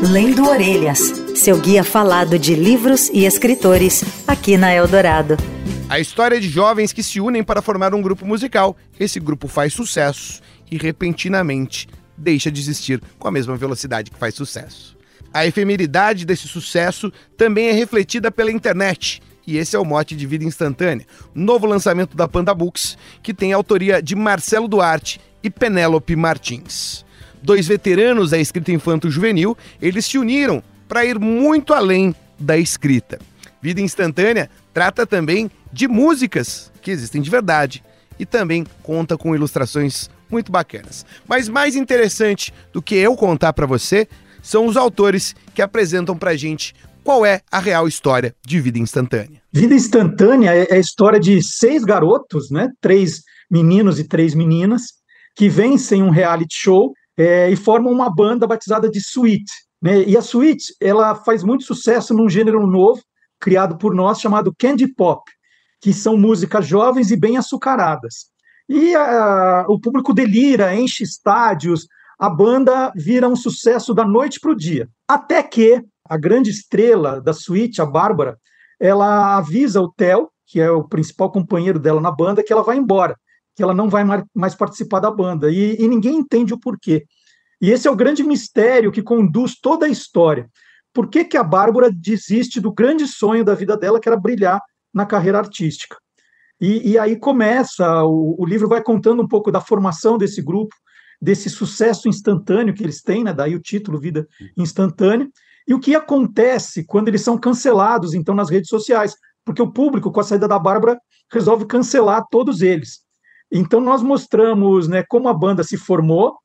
Lendo Orelhas, seu guia falado de livros e escritores, aqui na Eldorado. A história de jovens que se unem para formar um grupo musical. Esse grupo faz sucesso e repentinamente deixa de existir com a mesma velocidade que faz sucesso. A efemeridade desse sucesso também é refletida pela internet. E esse é o mote de Vida Instantânea, novo lançamento da Panda Books, que tem a autoria de Marcelo Duarte e Penélope Martins dois veteranos da escrita infanto-juvenil, eles se uniram para ir muito além da escrita. Vida Instantânea trata também de músicas que existem de verdade e também conta com ilustrações muito bacanas. Mas mais interessante do que eu contar para você são os autores que apresentam para gente qual é a real história de Vida Instantânea. Vida Instantânea é a história de seis garotos, né? Três meninos e três meninas que vencem um reality show é, e formam uma banda batizada de Sweet. Né? E a Sweet ela faz muito sucesso num gênero novo criado por nós chamado Candy Pop, que são músicas jovens e bem açucaradas. E a, o público delira, enche estádios, a banda vira um sucesso da noite para o dia. Até que a grande estrela da suíte, a Bárbara, ela avisa o Theo, que é o principal companheiro dela na banda, que ela vai embora que ela não vai mais participar da banda, e, e ninguém entende o porquê. E esse é o grande mistério que conduz toda a história. Por que, que a Bárbara desiste do grande sonho da vida dela, que era brilhar na carreira artística? E, e aí começa, o, o, livro vai contando um pouco da formação desse grupo, desse sucesso instantâneo que eles têm, né? daí o título Vida Instantânea, e o que acontece quando eles são cancelados, então, nas redes sociais, porque o público, com a saída da Bárbara, resolve cancelar todos eles. Então, nós mostramos né, como a banda se formou,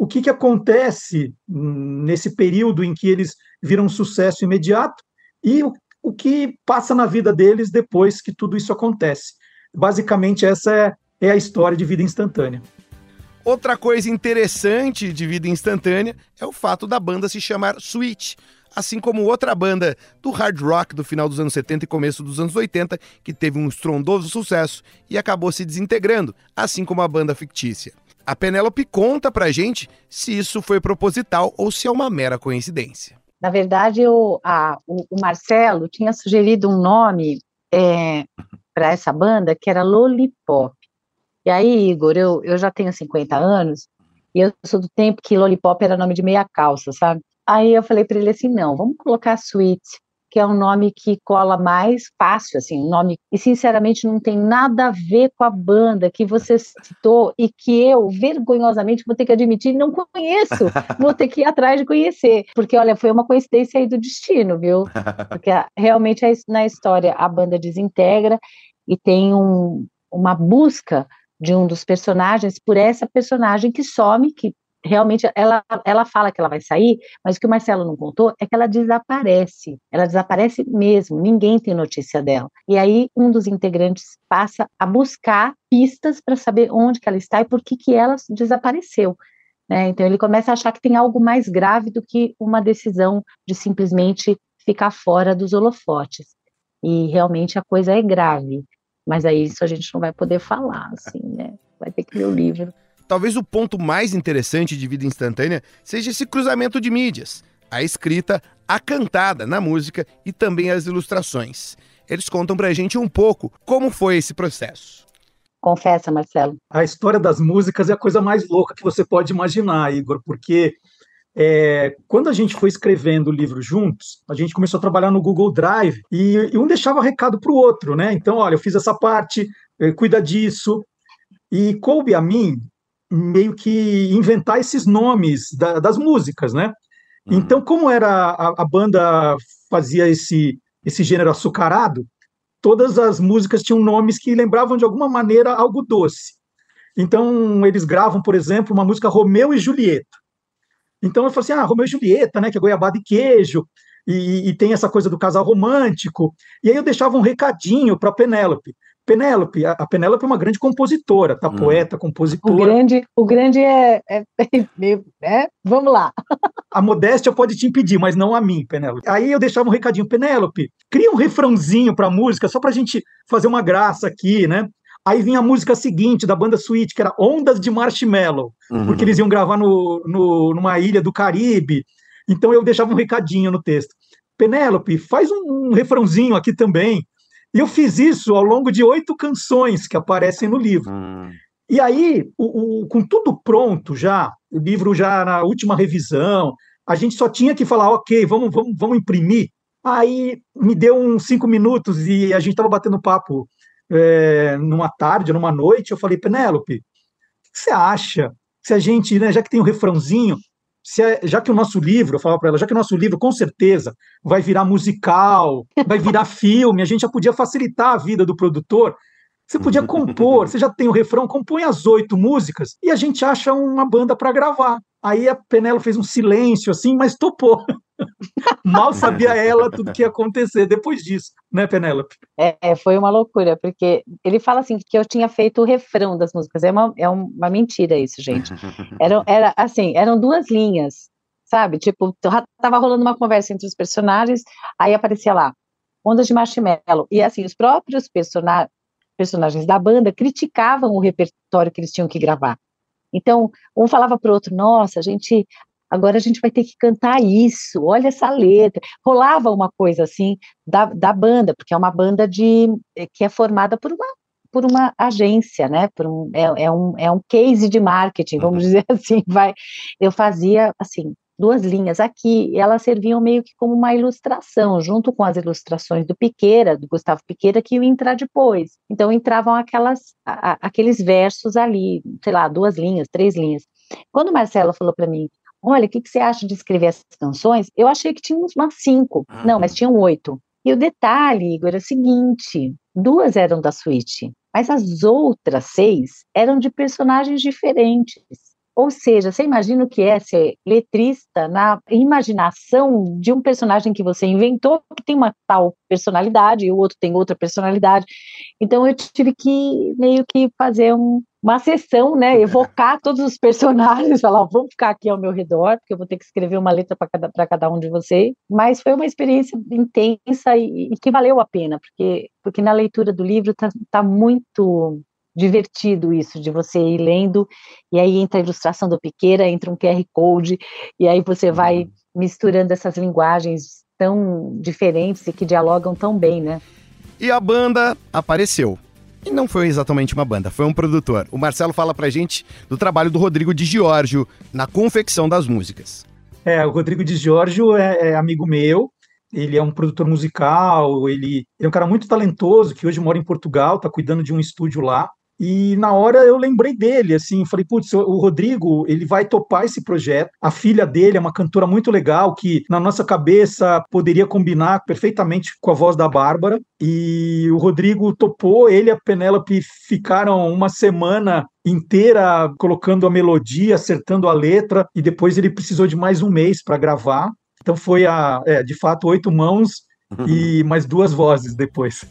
o que, que acontece nesse período em que eles viram sucesso imediato e o, o que passa na vida deles depois que tudo isso acontece. Basicamente, essa é, é a história de vida instantânea. Outra coisa interessante de vida instantânea é o fato da banda se chamar Switch, assim como outra banda do hard rock do final dos anos 70 e começo dos anos 80, que teve um estrondoso sucesso e acabou se desintegrando, assim como a banda fictícia. A Penélope conta pra gente se isso foi proposital ou se é uma mera coincidência. Na verdade, o, a, o, o Marcelo tinha sugerido um nome é, para essa banda que era Lollipop. E aí, Igor, eu, eu já tenho 50 anos e eu sou do tempo que Lollipop era nome de meia calça, sabe? Aí eu falei para ele assim, não, vamos colocar Sweet, que é um nome que cola mais fácil, assim, um nome e sinceramente não tem nada a ver com a banda que você citou e que eu vergonhosamente vou ter que admitir não conheço, vou ter que ir atrás de conhecer, porque olha, foi uma coincidência aí do destino, viu? Porque realmente na história a banda desintegra e tem um, uma busca de um dos personagens por essa personagem que some, que realmente ela, ela fala que ela vai sair, mas o que o Marcelo não contou é que ela desaparece. Ela desaparece mesmo, ninguém tem notícia dela. E aí um dos integrantes passa a buscar pistas para saber onde que ela está e por que, que ela desapareceu. Né? Então ele começa a achar que tem algo mais grave do que uma decisão de simplesmente ficar fora dos holofotes. E realmente a coisa é grave. Mas aí isso a gente não vai poder falar, assim, né? Vai ter que ler o livro. Talvez o ponto mais interessante de Vida Instantânea seja esse cruzamento de mídias, a escrita, a cantada na música e também as ilustrações. Eles contam pra gente um pouco como foi esse processo. Confessa, Marcelo. A história das músicas é a coisa mais louca que você pode imaginar, Igor, porque é, quando a gente foi escrevendo o livro juntos, a gente começou a trabalhar no Google Drive e, e um deixava recado para o outro, né? Então, olha, eu fiz essa parte, eh, cuida disso. E coube a mim meio que inventar esses nomes da, das músicas, né? Uhum. Então, como era a, a, banda fazia esse esse gênero açucarado, todas as músicas tinham nomes que lembravam de alguma maneira algo doce. Então, eles gravam, por exemplo, uma música Romeu e Julieta. Então, eu falei assim: ah, Romeu e Julieta, né? Que é goiabada e queijo. E, e, tem essa coisa do casal romântico. E aí eu deixava um recadinho para Penélope. Penélope, a, Penélope é uma grande compositora, tá? Hum. Poeta, compositora. O grande, o grande é, é, é, é, Vamos lá. A modéstia pode te impedir, mas não a mim, Penélope. Aí eu deixava um recadinho, Penélope, cria um refrãozinho pra música, só pra gente fazer uma graça aqui, né? Aí vinha a música seguinte da banda Sweet, que era Ondas de Marshmallow, uhum. porque eles iam gravar no, no, numa ilha do Caribe. Então eu deixava um recadinho no texto. Penélope, faz um, um refrãozinho aqui também. E eu fiz isso ao longo de oito canções que aparecem no livro. Hum. E aí, o, o, com tudo pronto já, o livro já na última revisão, a gente só tinha que falar, ok, vamos, vamos, vamos imprimir. Aí me deu uns cinco minutos e a gente estava batendo papo é, numa tarde, numa noite. Eu falei, Penélope, o que você acha? Se a gente, né, já que tem um refrãozinho, é, já que o nosso livro, eu falava para ela, já que o nosso livro com certeza vai virar musical, vai virar filme, a gente já podia facilitar a vida do produtor. Você podia compor, você já tem o refrão, compõe as oito músicas e a gente acha uma banda para gravar. Aí a Penelo fez um silêncio assim, mas topou. Mal sabia ela tudo que ia acontecer depois disso, né, Penélope? É, foi uma loucura, porque ele fala assim que eu tinha feito o refrão das músicas. É uma, é uma mentira isso, gente. Era, era assim, eram duas linhas, sabe? Tipo, tava rolando uma conversa entre os personagens, aí aparecia lá, Ondas de Marshmallow. E assim, os próprios personagens da banda criticavam o repertório que eles tinham que gravar. Então, um falava para o outro, nossa, a gente agora a gente vai ter que cantar isso, olha essa letra. Rolava uma coisa assim da, da banda, porque é uma banda de eh, que é formada por uma por uma agência, né? Por um, é, é, um, é um case de marketing, vamos uhum. dizer assim. Vai, eu fazia assim duas linhas aqui, e elas serviam meio que como uma ilustração, junto com as ilustrações do Piqueira, do Gustavo Piqueira, que iam entrar depois. Então entravam aquelas, a, aqueles versos ali, sei lá, duas linhas, três linhas. Quando o Marcelo falou para mim, olha, o que, que, você acha de escrever essas canções? Eu achei que tinha umas cinco. Uhum. Não, mas tinham oito. E o detalhe, Igor, é o seguinte: duas eram da suíte, mas as outras seis eram de personagens diferentes. Ou seja, você imagina o que é ser letrista na imaginação de um personagem que você inventou, que tem uma tal personalidade, e o outro tem outra personalidade. Então eu tive que meio que fazer um, uma sessão, né? Evocar todos os personagens, falar, vamos ficar aqui ao meu redor, porque eu vou ter que escrever uma letra para cada, cada um de vocês. Mas foi uma experiência intensa e, e, que valeu a pena, porque, porque na leitura do livro está tá muito divertido isso de você ir lendo e aí entra a ilustração do Piqueira, entra um QR Code e aí você vai uhum. misturando essas linguagens tão diferentes e que dialogam tão bem, né? E a banda apareceu. E não foi exatamente uma banda, foi um produtor. O Marcelo fala pra gente do trabalho do Rodrigo de Giorgio na confecção das músicas. É, o Rodrigo de Giorgio é, é amigo meu, ele é um produtor musical, ele, ele, é um cara muito talentoso que hoje mora em Portugal, está cuidando de um estúdio lá. E na hora eu lembrei dele, assim, falei, putz, o Rodrigo, ele vai topar esse projeto. A filha dele é uma cantora muito legal, que na nossa cabeça poderia combinar perfeitamente com a voz da Bárbara. E o Rodrigo topou, ele e a Penélope ficaram uma semana inteira colocando a melodia, acertando a letra, e depois ele precisou de mais um mês para gravar. Então foi a, é, de fato, oito mãos e mais duas vozes depois.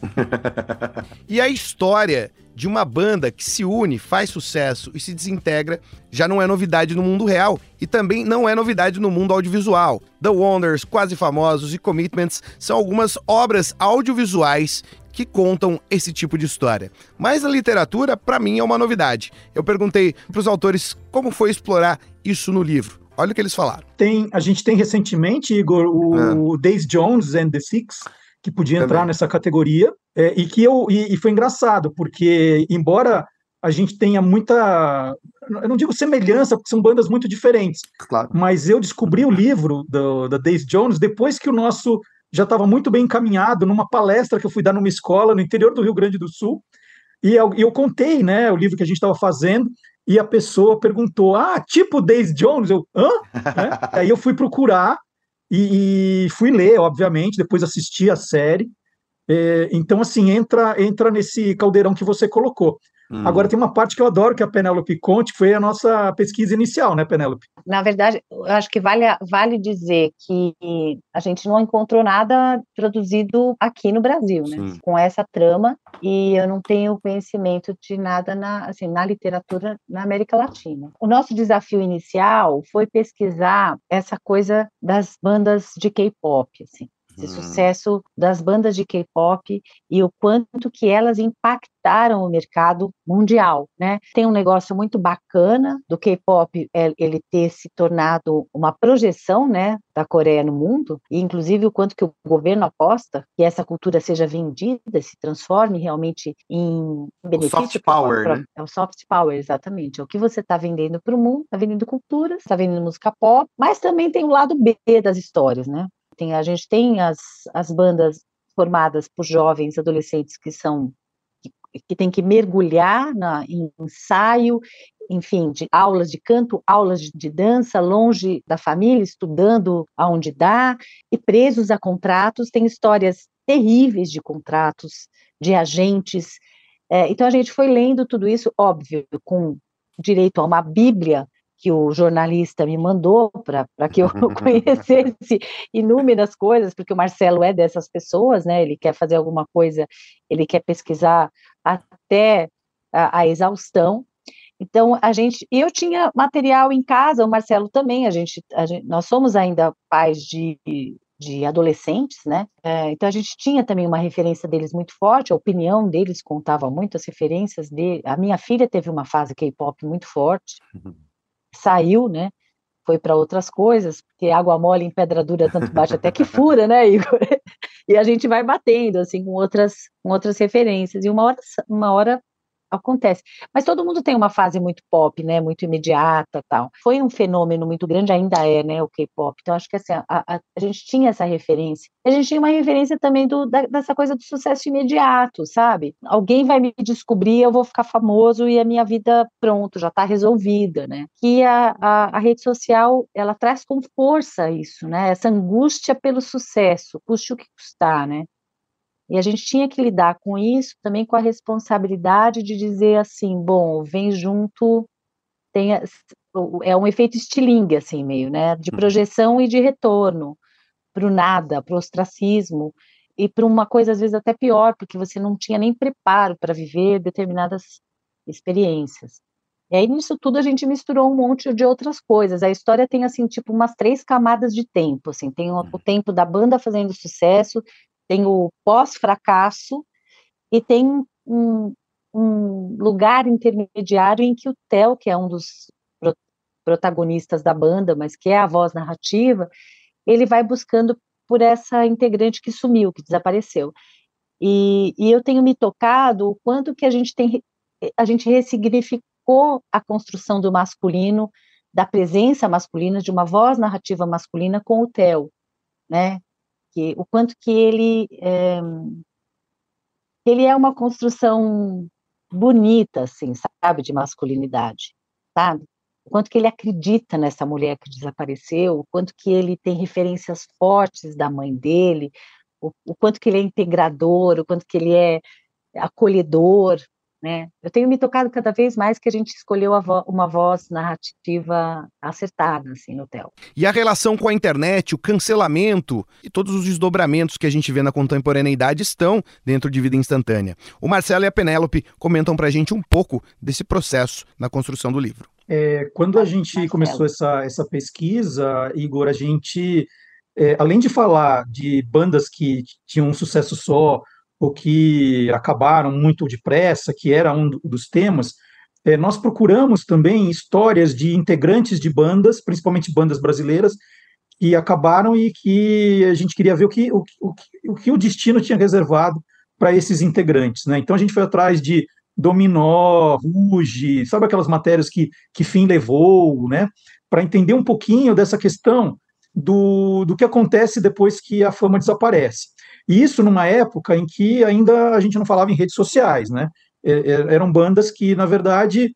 e a história de uma banda que se une, faz sucesso e se desintegra já não é novidade no mundo real e também não é novidade no mundo audiovisual. The Wonders, Quase Famosos e Commitments são algumas obras audiovisuais que contam esse tipo de história. Mas a literatura, para mim, é uma novidade. Eu perguntei para os autores como foi explorar isso no livro. Olha o que eles falaram. Tem, a gente tem recentemente, Igor, o, é. Days Jones and the Six, que podia Também. entrar nessa categoria, é, e que eu e, e, foi engraçado, porque embora a gente tenha muita, eu não digo semelhança, porque são bandas muito diferentes, claro. mas eu descobri o livro do, da Days Jones depois que o nosso já estava muito bem encaminhado numa palestra que eu fui dar numa escola no interior do Rio Grande do Sul, e eu, eu contei, né, o livro que a gente estava fazendo, e a pessoa perguntou: Ah, tipo Days Jones? Eu, hã? é? Aí eu fui procurar e, e, fui ler, obviamente, depois assisti a série. É, então, assim, entra, entra nesse caldeirão que você colocou. Hum. Agora tem uma parte que eu adoro que a Penélope conte, que foi a nossa pesquisa inicial, né, Penélope? Na verdade, eu acho que vale, vale dizer que a gente não encontrou nada produzido aqui no Brasil, né, Sim. com essa trama, e eu não tenho conhecimento de nada na, assim, na literatura na América Latina. O nosso desafio inicial foi pesquisar essa coisa das bandas de K-pop, assim esse sucesso das bandas de K-pop e o quanto que elas impactaram o mercado mundial, né? Tem um negócio muito bacana do K-pop é, ele ter se tornado uma projeção, né, da Coreia no mundo, e inclusive o quanto que o governo aposta que essa cultura seja vendida, se transforme realmente em benefício. O soft power, pra, né? É o soft power, exatamente. É o que você está vendendo para o mundo, está vendendo cultura, está vendendo música pop, mas também tem o lado B das histórias, né? Tem, a gente tem as, as bandas formadas por jovens adolescentes que são que, que tem que mergulhar na, em ensaio, enfim, de aulas de canto, aulas de, de, dança, longe da família, estudando aonde dá, e presos a contratos, tem histórias terríveis de contratos, de agentes. É, então a gente foi lendo tudo isso, óbvio, com direito a uma bíblia que o jornalista me mandou para que eu conhecesse inúmeras coisas, porque o Marcelo é dessas pessoas, né? Ele quer fazer alguma coisa, ele quer pesquisar até a, a exaustão. Então a gente, eu tinha material em casa, o Marcelo também. A gente, a gente nós somos ainda pais de de adolescentes, né? É, então a gente tinha também uma referência deles muito forte, a opinião deles contava muito, as referências dele. A minha filha teve uma fase K-pop muito forte, uhum. Saiu, né? Foi para outras coisas, porque água mole em pedra dura tanto bate até que fura, né, Igor? E a gente vai batendo assim com outras, com outras referências. E uma hora, uma hora acontece. Mas todo mundo tem uma fase muito pop, né, muito imediata, tal. Foi um fenômeno muito grande, ainda é, né, o K-pop. Então acho que assim, a, a, a, gente tinha essa referência. A gente tinha uma referência também do, da, dessa coisa do sucesso imediato, sabe? Alguém vai me descobrir, eu vou ficar famoso e a minha vida pronto, já está resolvida, né? Que a, a, a rede social ela traz com força isso, né? Essa angústia pelo sucesso, custe o que custar, né? E a gente tinha que lidar com isso também com a responsabilidade de dizer assim, bom, vem junto, tem, é um efeito estilingue, assim, meio, né? De uhum. projeção e de retorno para o nada, para o ostracismo, e para uma coisa às vezes até pior, porque você não tinha nem preparo para viver determinadas experiências. E aí, nisso tudo, a gente misturou um monte de outras coisas. A história tem, assim, tipo, umas três camadas de tempo, assim. Tem o, o uhum. tempo da banda fazendo sucesso, tem o pós-fracasso e tem um, um, lugar intermediário em que o Theo, que é um dos pro, protagonistas da banda, mas que é a voz narrativa, ele vai buscando por essa integrante que sumiu, que desapareceu. E, e eu tenho me tocado o quanto que a gente tem, a gente ressignificou a construção do masculino, da presença masculina, de uma voz narrativa masculina com o Theo, né? Que o quanto que ele é, ele é uma construção bonita, assim, sabe, de masculinidade, sabe? O quanto que ele acredita nessa mulher que desapareceu, o quanto que ele tem referências fortes da mãe dele, o, o quanto que ele é integrador, o quanto que ele é acolhedor, né? Eu tenho me tocado cada vez mais que a gente escolheu vo uma voz narrativa acertada, assim, no TEL. E a relação com a internet, o cancelamento e todos os desdobramentos que a gente vê na contemporaneidade estão dentro de Vida Instantânea. O Marcelo e a Penélope comentam pra gente um pouco desse processo na construção do livro. É, quando a gente Marcelo. começou essa, essa pesquisa, Igor, a gente, é, além de falar de bandas que tinham um sucesso só, ou que acabaram muito depressa, que era um dos temas, é, nós procuramos também histórias de integrantes de bandas, principalmente bandas brasileiras, que acabaram e que a gente queria ver o que o, o, o, que o destino tinha reservado para esses integrantes. Né? Então a gente foi atrás de Dominó, Ruge, sabe aquelas matérias que, que fim levou, né? para entender um pouquinho dessa questão do, do que acontece depois que a fama desaparece. E isso numa época em que ainda a gente não falava em redes sociais, né? É, é, eram bandas que, na verdade,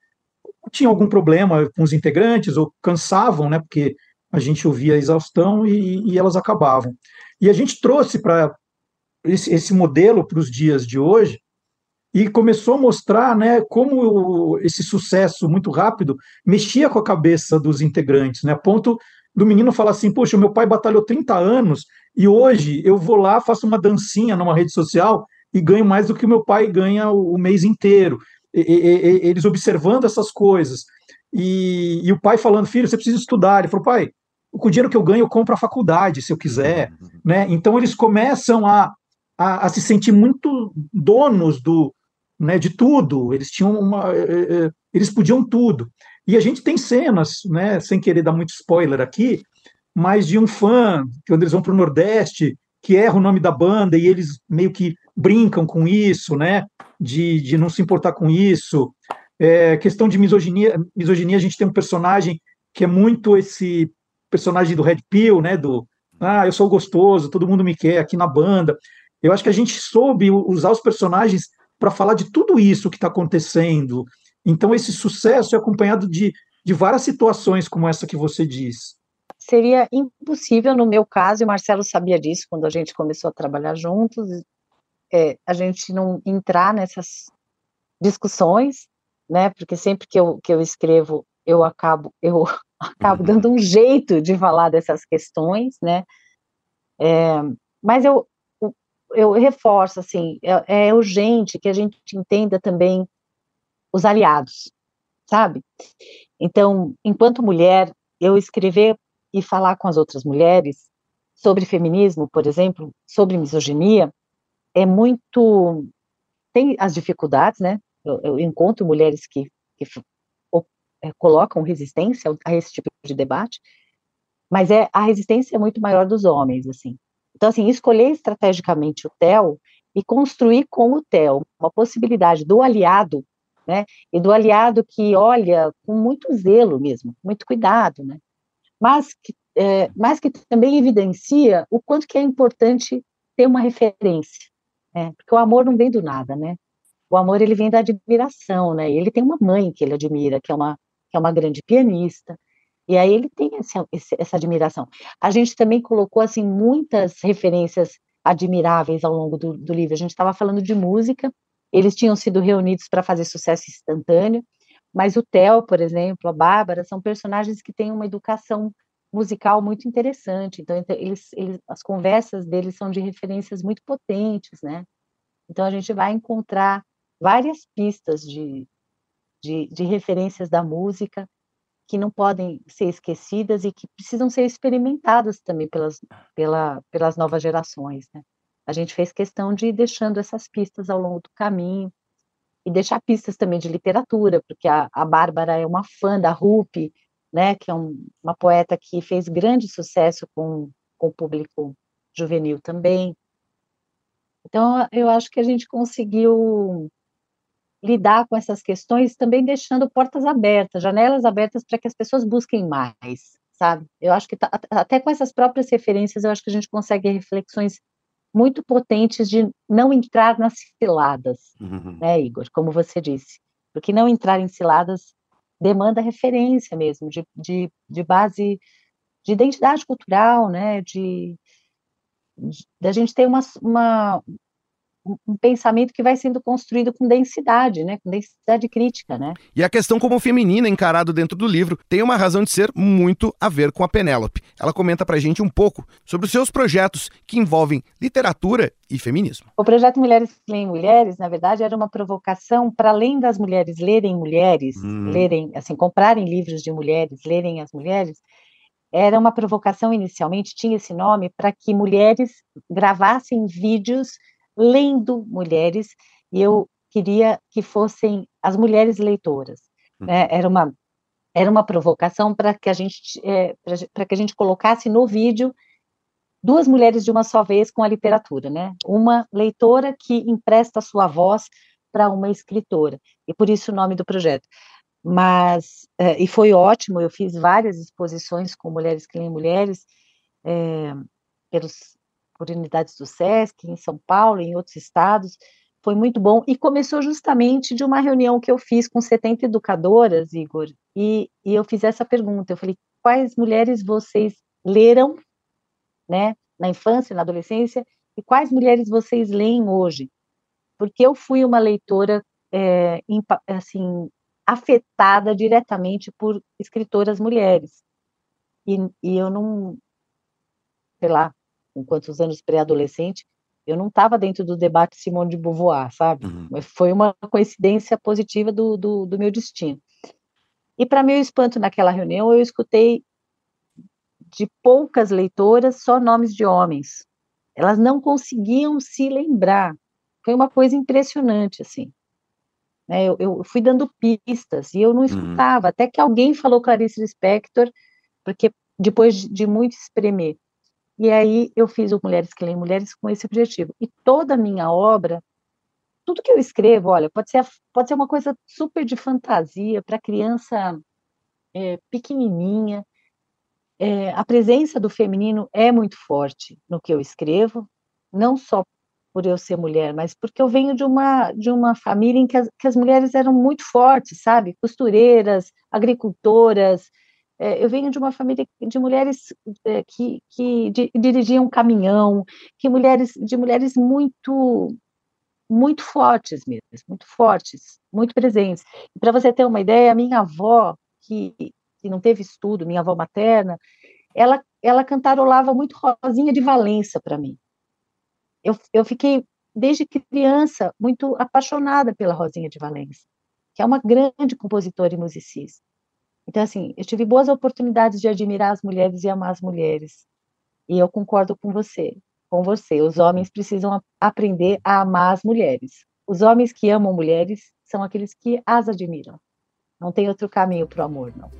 tinham algum problema com os integrantes ou cansavam, né? Porque a gente ouvia a exaustão e, e elas acabavam. E a gente trouxe para esse, esse modelo para os dias de hoje e começou a mostrar né, como esse sucesso muito rápido mexia com a cabeça dos integrantes, né, a ponto do menino falar assim: Poxa, meu pai batalhou 30 anos e hoje eu vou lá, faço uma dancinha numa rede social e ganho mais do que o meu pai ganha o, o mês inteiro. E, e, eles observando essas coisas. E, e, o pai falando, filho, você precisa estudar. Ele falou, pai, com o dinheiro que eu ganho eu compro a faculdade, se eu quiser, né? Então eles começam a, a, a se sentir muito donos do, né, de tudo. Eles tinham uma, eh, eh, eles podiam tudo. E a gente tem cenas, né, sem querer dar muito spoiler aqui, mas de um fã, quando eles vão para o Nordeste, que erra o nome da banda e eles meio que brincam com isso, né? De, de não se importar com isso. É, questão de misoginia, misoginia, a gente tem um personagem que é muito esse personagem do Red Pill, né? Do ah, eu sou gostoso, todo mundo me quer aqui na banda. Eu acho que a gente soube usar os personagens para falar de tudo isso que está acontecendo. Então, esse sucesso é acompanhado de, de várias situações como essa que você diz. Seria impossível, no meu caso, e o Marcelo sabia disso quando a gente começou a trabalhar juntos, é, a gente não entrar nessas discussões, né? Porque sempre que eu, que eu escrevo, eu acabo, eu acabo uhum. dando um jeito de falar dessas questões, né? É, mas eu, eu reforço, assim, é, é urgente que a gente entenda também os aliados, sabe? Então, enquanto mulher, eu escrever e falar com as outras mulheres sobre feminismo, por exemplo, sobre misoginia, é muito. Tem as dificuldades, né? Eu, eu encontro mulheres que, que é, colocam resistência a esse tipo de debate, mas é a resistência é muito maior dos homens, assim. Então, assim, escolher estrategicamente o TEL e construir com o TEL uma possibilidade do aliado, né, e do aliado que olha com muito zelo mesmo, muito cuidado, né, mas que, é, mas que também evidencia o quanto que é importante ter uma referência, né, porque o amor não vem do nada, né, o amor ele vem da admiração, né, ele tem uma mãe que ele admira, que é uma, que é uma grande pianista, e aí ele tem essa, essa admiração. A gente também colocou assim muitas referências admiráveis ao longo do, do livro. A gente estava falando de música, eles tinham sido reunidos para fazer sucesso instantâneo, mas o Theo, por exemplo, a Bárbara, são personagens que têm uma educação musical muito interessante. Então, eles, eles, as conversas deles são de referências muito potentes, né? Então, a gente vai encontrar várias pistas de, de, de referências da música que não podem ser esquecidas e que precisam ser experimentadas também pelas, pela, pelas novas gerações. Né? A gente fez questão de ir deixando essas pistas ao longo do caminho e deixar pistas também de literatura, porque a, a Bárbara é uma fã da Rupi, né, que é um, uma poeta que fez grande sucesso com, com o público juvenil também. Então, eu acho que a gente conseguiu lidar com essas questões também deixando portas abertas, janelas abertas para que as pessoas busquem mais, sabe? Eu acho que tá, até com essas próprias referências, eu acho que a gente consegue reflexões muito potentes de não entrar nas ciladas, uhum. né, Igor? Como você disse, porque não entrar em ciladas demanda referência mesmo, de, de, de base de identidade cultural, né, de, da gente ter uma, uma, um pensamento que vai sendo construído com densidade, né, com densidade crítica, né? E a questão como feminina encarado dentro do livro tem uma razão de ser muito a ver com a Penélope. Ela comenta pra gente um pouco sobre os seus projetos que envolvem literatura e feminismo. O projeto Mulheres Leem Mulheres, na verdade, era uma provocação para além das mulheres lerem mulheres, hum. lerem, assim, comprarem livros de mulheres, lerem as mulheres, era uma provocação inicialmente, tinha esse nome, para que mulheres gravassem vídeos lendo mulheres, e eu queria que fossem as mulheres leitoras. Né? Uhum. Era uma era uma provocação para que a gente é, para que a gente colocasse no vídeo duas mulheres de uma só vez com a literatura, né? Uma leitora que empresta sua voz para uma escritora e por isso o nome do projeto. Mas é, e foi ótimo. Eu fiz várias exposições com mulheres que leem mulheres é, pelos por unidades do SESC, em São Paulo, em outros estados, foi muito bom, e começou justamente de uma reunião que eu fiz com 70 educadoras, Igor, e, e eu fiz essa pergunta, eu falei, quais mulheres vocês leram, né, na infância, na adolescência, e quais mulheres vocês leem hoje? Porque eu fui uma leitora, é, assim, afetada diretamente por escritoras mulheres, e, e eu não, sei lá, com quantos anos pré-adolescente, eu não estava dentro do debate Simone de Beauvoir, sabe? Uhum. Mas foi uma coincidência positiva do, do, do meu destino. E para meu espanto naquela reunião, eu escutei de poucas leitoras, só nomes de homens. Elas não conseguiam se lembrar. Foi uma coisa impressionante, assim. Né, eu, eu, fui dando pistas e eu não uhum. escutava, uhum. até que alguém falou Clarice Lispector, porque depois de, de muito espremer. E aí eu fiz o Mulheres que Leem Mulheres com esse objetivo. E toda a minha obra, tudo que eu escrevo, olha, pode ser, pode ser uma coisa super de fantasia para criança é, pequenininha. É, a presença do feminino é muito forte no que eu escrevo, não só por eu ser mulher, mas porque eu venho de uma, de uma família em que as, que as mulheres eram muito fortes, sabe? Costureiras, agricultoras. É, eu venho de uma família de mulheres é, que, que di, dirigiam caminhão, que mulheres, de mulheres muito muito fortes mesmo, muito fortes, muito presentes. Para você ter uma ideia, minha avó, que, que não teve estudo, minha avó materna, ela, ela cantarolava muito Rosinha de Valença para mim eu, eu fiquei, desde criança, muito apaixonada pela Rosinha de Valença, que é uma grande compositora e musicista. Então, assim, eu tive boas oportunidades de admirar as mulheres e amar as mulheres. E eu concordo com você, com você. Os homens precisam aprender a amar as mulheres. Os homens que amam mulheres são aqueles que as admiram. Não tem outro caminho para o amor, não.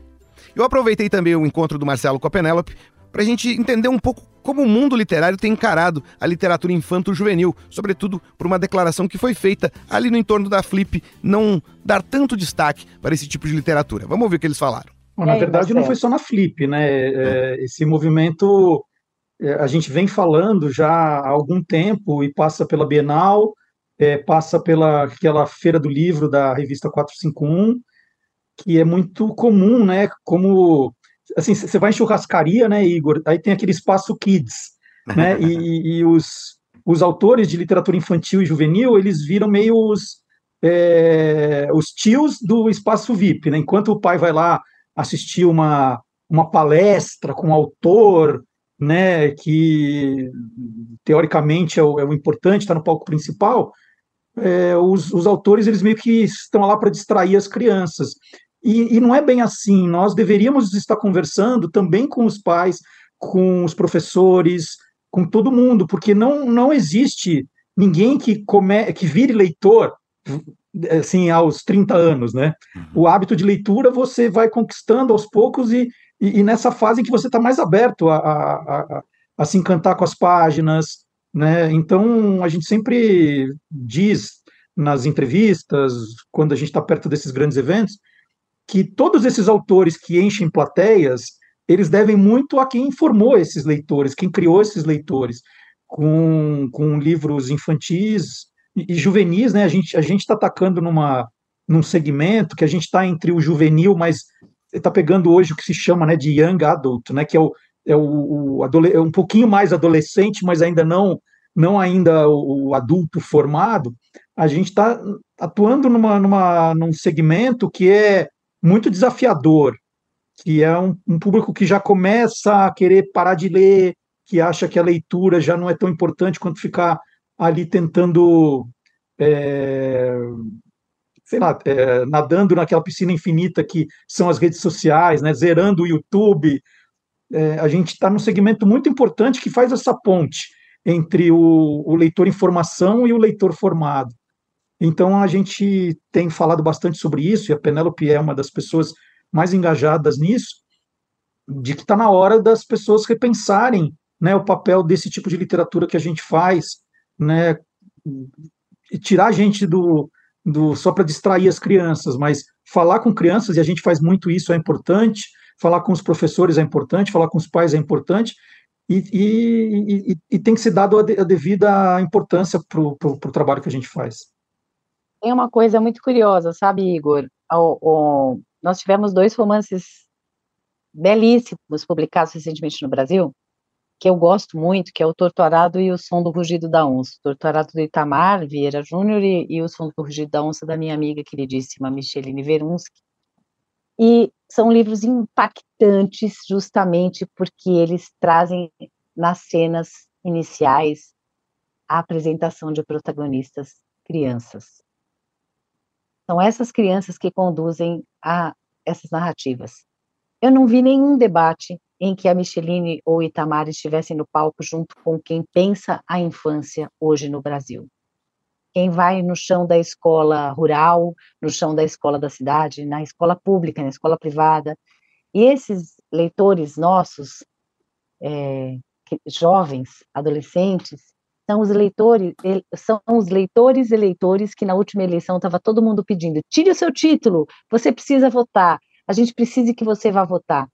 Eu aproveitei também o encontro do Marcelo com a Penélope para a gente entender um pouco como o mundo literário tem encarado a literatura infanto-juvenil, sobretudo por uma declaração que foi feita ali no entorno da Flip, não dar tanto destaque para esse tipo de literatura. Vamos ouvir o que eles falaram. Bom, na verdade, não foi só na Flip, né? É, esse movimento é, a gente vem falando já há algum tempo e passa pela Bienal, é, passa pela aquela feira do livro da revista 451, que é muito comum, né? Como assim, você vai em churrascaria, né, Igor? Aí tem aquele espaço kids, né? e, e os, os autores de literatura infantil e juvenil, eles viram meio os, é, os tios do espaço VIP, né? Enquanto o pai vai lá assistir uma, uma palestra com um autor, né, que teoricamente é o, é o importante, está no palco principal, é, os, os autores eles meio que estão lá para distrair as crianças. E, e não é bem assim. Nós deveríamos estar conversando também com os pais, com os professores, com todo mundo, porque não, não existe ninguém que, come, que vire leitor assim aos 30 anos, né? Uhum. O hábito de leitura você vai conquistando aos poucos e, e, e nessa fase em que você está mais aberto a, a, a, a, se encantar com as páginas, né? Então a gente sempre diz nas entrevistas, quando a gente está perto desses grandes eventos, que todos esses autores que enchem plateias, eles devem muito a quem informou esses leitores, quem criou esses leitores, com, com livros infantis e, juvenis, né? A gente a está atacando numa num segmento que a gente está entre o juvenil, mas está pegando hoje o que se chama, né, de young adult, né? Que é o é o, o é um pouquinho mais adolescente, mas ainda não não ainda o, o adulto formado. A gente está atuando numa, numa, num segmento que é muito desafiador, que é um, um, público que já começa a querer parar de ler, que acha que a leitura já não é tão importante quanto ficar ali tentando, é, sei lá, é, nadando naquela piscina infinita que são as redes sociais, né, zerando o YouTube. É, a gente está num segmento muito importante que faz essa ponte entre o, o leitor informação e o leitor formado. Então a gente tem falado bastante sobre isso, e a Penélope é uma das pessoas mais engajadas nisso, de que está na hora das pessoas repensarem né, o papel desse tipo de literatura que a gente faz, né, tirar a gente do, do só para distrair as crianças, mas falar com crianças, e a gente faz muito isso, é importante, falar com os professores é importante, falar com os pais é importante, e, e, e, e tem que ser dado a devida importância para o trabalho que a gente faz. Tem uma coisa muito curiosa, sabe, Igor? O, o, nós tivemos dois romances belíssimos publicados recentemente no Brasil, que eu gosto muito, que é o Torturado e o Som do Rugido da Onça. Torturado do Itamar Vieira Júnior e, e, o Som do Rugido da Onça da minha amiga queridíssima Micheline Verunsky. E são livros impactantes justamente porque eles trazem nas cenas iniciais a apresentação de protagonistas crianças. São essas crianças que conduzem a essas narrativas. Eu não vi nenhum debate em que a Micheline ou Itamar estivessem no palco junto com quem pensa a infância hoje no Brasil. Quem vai no chão da escola rural, no chão da escola da cidade, na escola pública, na escola privada. E esses leitores nossos, é, jovens, adolescentes, são os leitores, são os leitores e que na última eleição estava todo mundo pedindo: tire o seu título, você precisa votar, a gente precisa que você vá votar.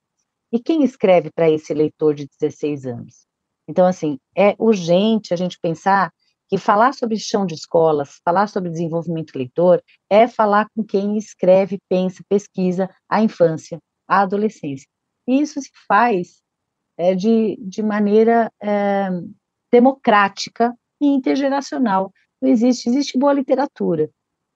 E quem escreve para esse leitor de 16 anos? Então, assim, é urgente a gente pensar que falar sobre chão de escolas, falar sobre desenvolvimento leitor, é falar com quem escreve, pensa, pesquisa a infância, a adolescência. E isso se faz é, de, de maneira é, democrática e intergeracional. Não existe, existe boa literatura.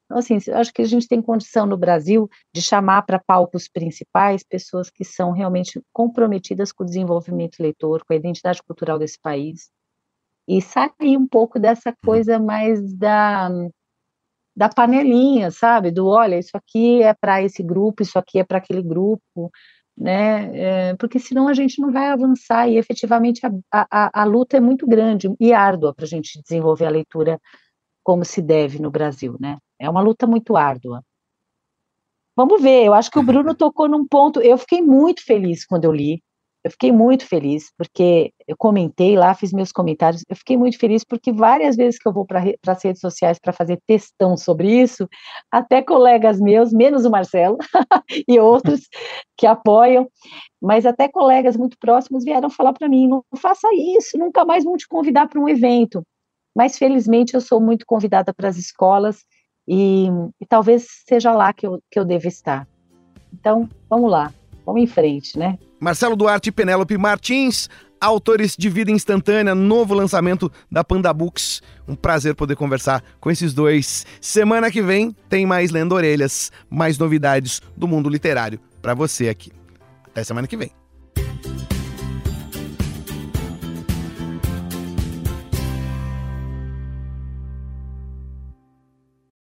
Então, assim, acho que a gente tem condição no Brasil de chamar para palcos principais pessoas que são realmente comprometidas com o desenvolvimento leitor, com a identidade cultural desse país, e sair um pouco dessa coisa mais da, da panelinha, sabe? Do olha, isso aqui é para esse grupo, isso aqui é para aquele grupo, né? É, porque senão a gente não vai avançar e efetivamente a, a, a luta é muito grande e árdua para a gente desenvolver a leitura como se deve no Brasil, né? É uma luta muito árdua. Vamos ver, eu acho que o Bruno tocou num ponto. Eu fiquei muito feliz quando eu li. Eu fiquei muito feliz, porque eu comentei lá, fiz meus comentários. Eu fiquei muito feliz porque várias vezes que eu vou para as redes sociais para fazer textão sobre isso, até colegas meus, menos o Marcelo e outros que apoiam, mas até colegas muito próximos vieram falar para mim: não faça isso, nunca mais vão te convidar para um evento. Mas felizmente eu sou muito convidada para as escolas e, e talvez seja lá que eu, que eu devo estar. Então, vamos lá, vamos em frente, né? Marcelo Duarte e Penélope Martins, autores de Vida Instantânea, novo lançamento da Panda Books. Um prazer poder conversar com esses dois. Semana que vem tem mais Lendo Orelhas, mais novidades do mundo literário para você aqui. Até semana que vem.